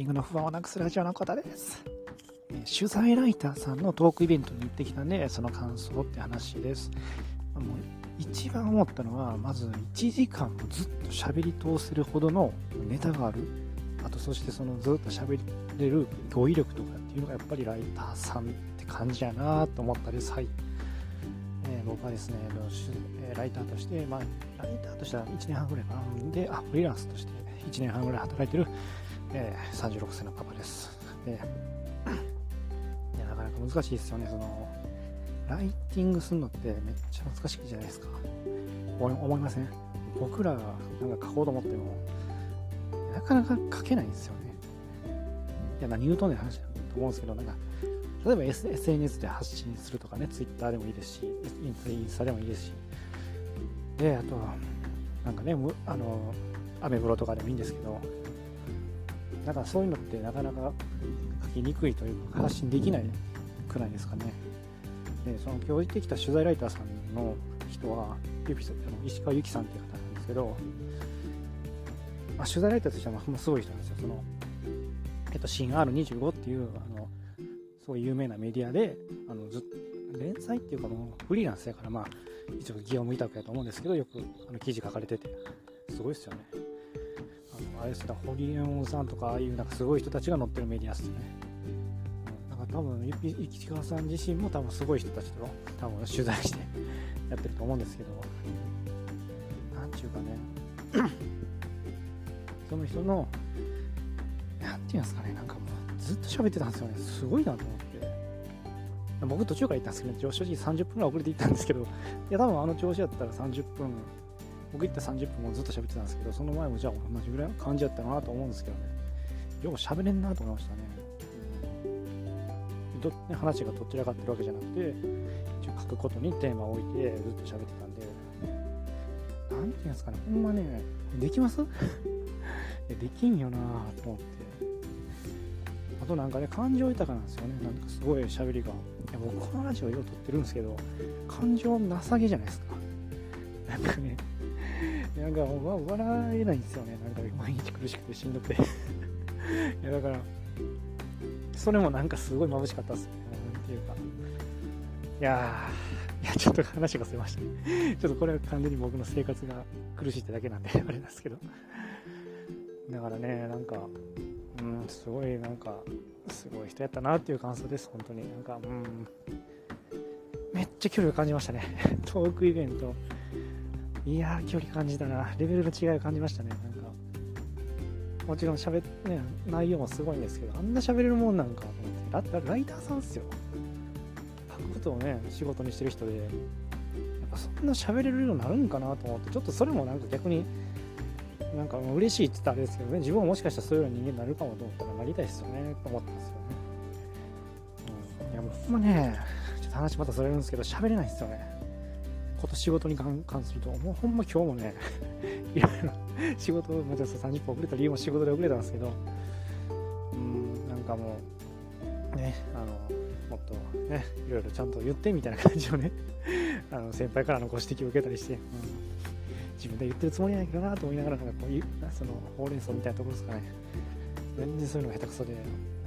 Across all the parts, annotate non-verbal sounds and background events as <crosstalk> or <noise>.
ティングの不安をなくすラジオのことです。取材ライターさんのトークイベントに行ってきたんで、その感想って話です。もう一番思ったのは、まず1時間もずっと喋り通せるほどのネタがある。あと、そしてそのずっと喋れる語彙力とかっていうのがやっぱりライターさんって感じやなと思ったです。はい。えー、僕はですね、ライターとして、まあ、ライターとしては1年半ぐらいかな。で、あ、フリーランスとして1年半ぐらい働いてる、えー、36歳のパパです。で、いや、なかなか難しいですよね。その、ライティングするのってめっちゃ難しいじゃないですか？思いません？僕らがなんか書こうと思っても、なかなか書けないんですよね。いや、何言うとんねん話だと思うんですけど、なんか、例えば SNS で発信するとかね、Twitter でもいいですし、インスタでもいいですし、で、あと、なんかね、あの、アメブロとかでもいいんですけど、なんかそういうのってなかなか書きにくいというか、発信できないくないですかね。で、その今日行ってきた取材ライターさんの人は、ゆき石川由紀さんっていう方なんですけど、まあ、取材ライターとしてはまあすごい人なんですよ。そのえっと、新 R25 っていうあのすごい有名なメディアであのず連載っていうかもうフリーランスやからまあ一応業務委託やと思うんですけどよくあの記事書かれててすごいですよねあれですね堀江門さんとかああいうなんかすごい人たちが載ってるメディアですねなんか多分市川さん自身も多分すごい人たちと多分取材してやってると思うんですけどなんちゅうかね <clears throat> その人のなんていうんですかね、なんかもうずっと喋ってたんですよね。すごいなと思って。僕途中から行ったんですけど、正直30分ぐらい遅れて行ったんですけど、いや、多分あの調子やったら30分、僕行った30分もずっと喋ってたんですけど、その前もじゃあ同じぐらいの感じやったなと思うんですけどね。よく喋れんなと思いましたね。うん、どね話がどちらかってるわけじゃなくて、一応書くことにテーマを置いてずっと喋ってたんで、なんていうんですかね、ほんまね、できます？<laughs> できんよなと思って。あとなんかね、感情豊かなんですよね。なんかすごい喋りが。いや僕このラジオよう撮ってるんですけど、感情なさげじゃないですか。なんかね、なんかもう笑えないんですよね。なんか毎日苦しくてしんどくて。<laughs> いやだから、それもなんかすごい眩しかったっすね。なんていうか。いやー、いや、ちょっと話がそれましたね。ちょっとこれは完全に僕の生活が苦しいってだけなんで、<laughs> あれなんですけど。だからね、なんか、うん、すごいなんか、すごい人やったなっていう感想です、本当に。なんか、うん、めっちゃ距離を感じましたね。<laughs> トークイベント。いやー、距離感じたな。レベルの違いを感じましたね。なんか、もちろん喋って、ね、内容もすごいんですけど、あんな喋れるもんなんかと思って、だってライターさんっすよ。書くことをね、仕事にしてる人で、やっぱそんな喋れるようになるんかなと思って、ちょっとそれもなんか逆に、なんかう嬉しいって言ったらあれですけどね、自分ももしかしたらそういうような人間になるかもと思ったらなりたいですよね、と思ったんですよね。うん、いやもうほんまね、ちょっと話またそれるんですけど、喋れないですよね。こと仕事に関すると、もう。ほんま今日もね、<laughs> いろいろ仕事、もちろん30分遅れた理由も仕事で遅れたんですけど、うん、なんかもう、ね、あの、もっとね、いろいろちゃんと言ってみたいな感じをね、<laughs> あの先輩からのご指摘を受けたりして、うん自分で言ってるつもりないけどなと思いながらなんかこういうそのほうれん草みたいなところですかね。全然そういうのが下手くそで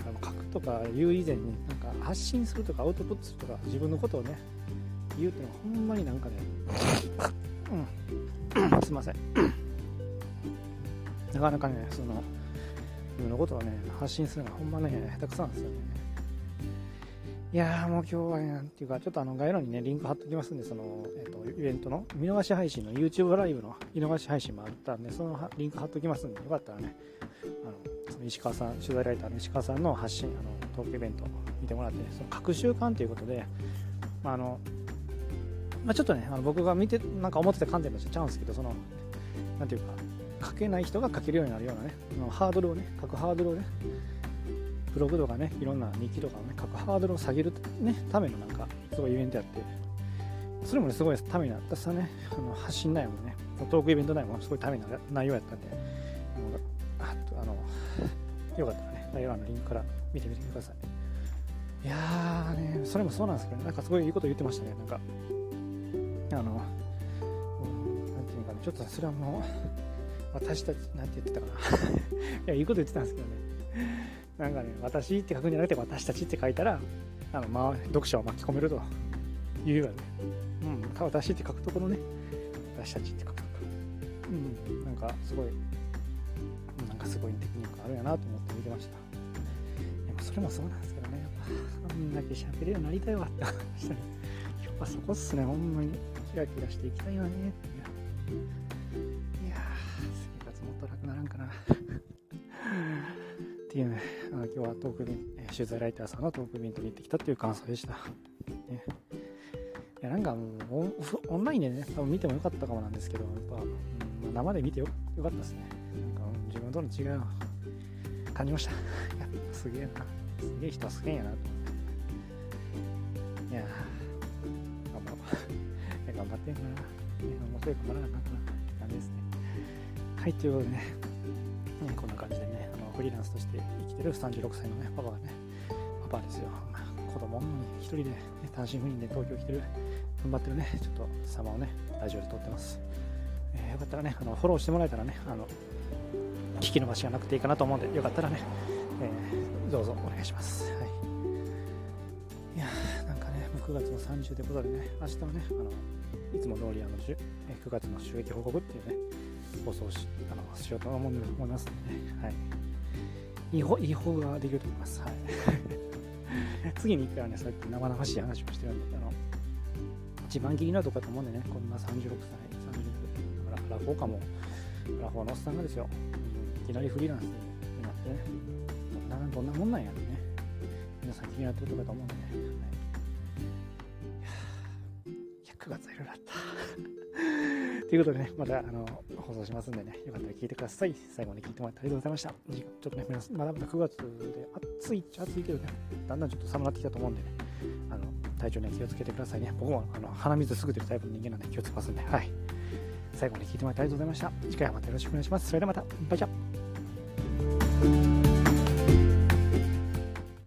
なんか書くとか言う以前になんか発信するとかアウトプットするとか自分のことをね言うっていうのはほんまになんかねうんすいません。なかなかねその自分のことをね発信するのがほんまね下手くそなんですよね。いやーもう今日は、なんていうか、ちょっとあの概要欄にね、リンク貼っときますんで、その、えっ、と、イベントの見逃し配信の YouTube ライブの見逃し配信もあったんで、そのリンク貼っときますんで、よかったらね、あの、その石川さん、取材ライターの石川さんの発信、あの、トークイベント見てもらって、その各習慣ということで、まあ、あの、まあ、ちょっとね、あの僕が見て、なんか思ってた観点としてちゃうんですけど、その、なんていうか、書けない人が書けるようになるようなね、ハードルをね、書くハードルをね、ブログとかね、いろんな日記とかをね、書くハードルを下げる、ね、ためのなんか、すごいイベントやって、それもね、すごいためになったさね、あの発信内容もね、トークイベント内容もすごいためな内容やったんで、あの、あのよかったらね、概要欄のリンクから見てみてください。いやーね、それもそうなんですけど、ね、なんかすごいいいこと言ってましたね、なんか、あの、なんていうかね、ちょっとそれはもう、<laughs> 私たち、なんて言ってたかな。<laughs> いや、いいこと言ってたんですけどね、なんかね、私って書くんじゃなくて、私たちって書いたら、あの、まあ、読者を巻き込めるというわね。うん、私って書くところね、私たちって書くとか。うん、なんかすごい、なんかすごいテクニックあるやなと思って見てました。でもそれもそうなんですけどね、やっぱ、こんだけ喋れるようになりたいわって思いましたね。やっぱそこっすね、ほんまに。キラキラしていきたいよねっていう。いやー、生活もっと楽ならんかな。<laughs> っていうね、あ今日はトーク便、え取材ライターさんのトーク便とに行ってきたっていう感想でした。ね、いやなんかもうオンラインでね、多分見てもよかったかもなんですけど、やっぱ、うん、生で見てよよかったですね。なんか自分との違いを感じました。<laughs> やっぱすげえな。すげえ人はすげえやなと思って。いやー、頑張ろう。頑張ってんかな。面白い頑張らなかなって感じですね。はい、ということでね、こんな感じでね、あのフリーランスとして生きてる36歳のね、パパがね、パパですよ。子供に一人で、ね、単身赴任で東京来てる、頑張ってるね、ちょっと様をね、ラジオで撮ってます。えー、よかったらね、あのフォローしてもらえたらね、あの、聞き逃しがなくていいかなと思うんで、よかったらね、えー、どうぞお願いします。9月の30ということでね、明日はね、あの、いつも通りあの9月の収益報告っていうね、放送しあのしようと思いますので、ね、はい。いい方、いい方ができると思います。はい。<laughs> 次に1回はね、そうやって生々しい話をしてるんで、あの、一番気になるとこだと思うんでね、こんな36歳、36歳、アラフォーかも、アラフォーのおっさんがですよ、いきなりフリーランスになってね、どんなどんなもんなんやろね。皆さん気になってるとこだと思うんでね。9月いろいろあった。<laughs> ということでね、またあの放送しますんでね、よかったら聞いてください。最後まで聞いてもらってありがとうございました。ちょっとね、皆さん、まだまだ9月で暑いっちゃ暑いけどね、だんだんちょっと寒くなってきたと思うんでね、あの体調には気をつけてくださいね。僕もあの鼻水すぐ出るタイプの人間なんで気をつけますんで、はい。最後まで聞いてもらってありがとうございました。次回はまたよろしくお願いします。それではまた、バイチャ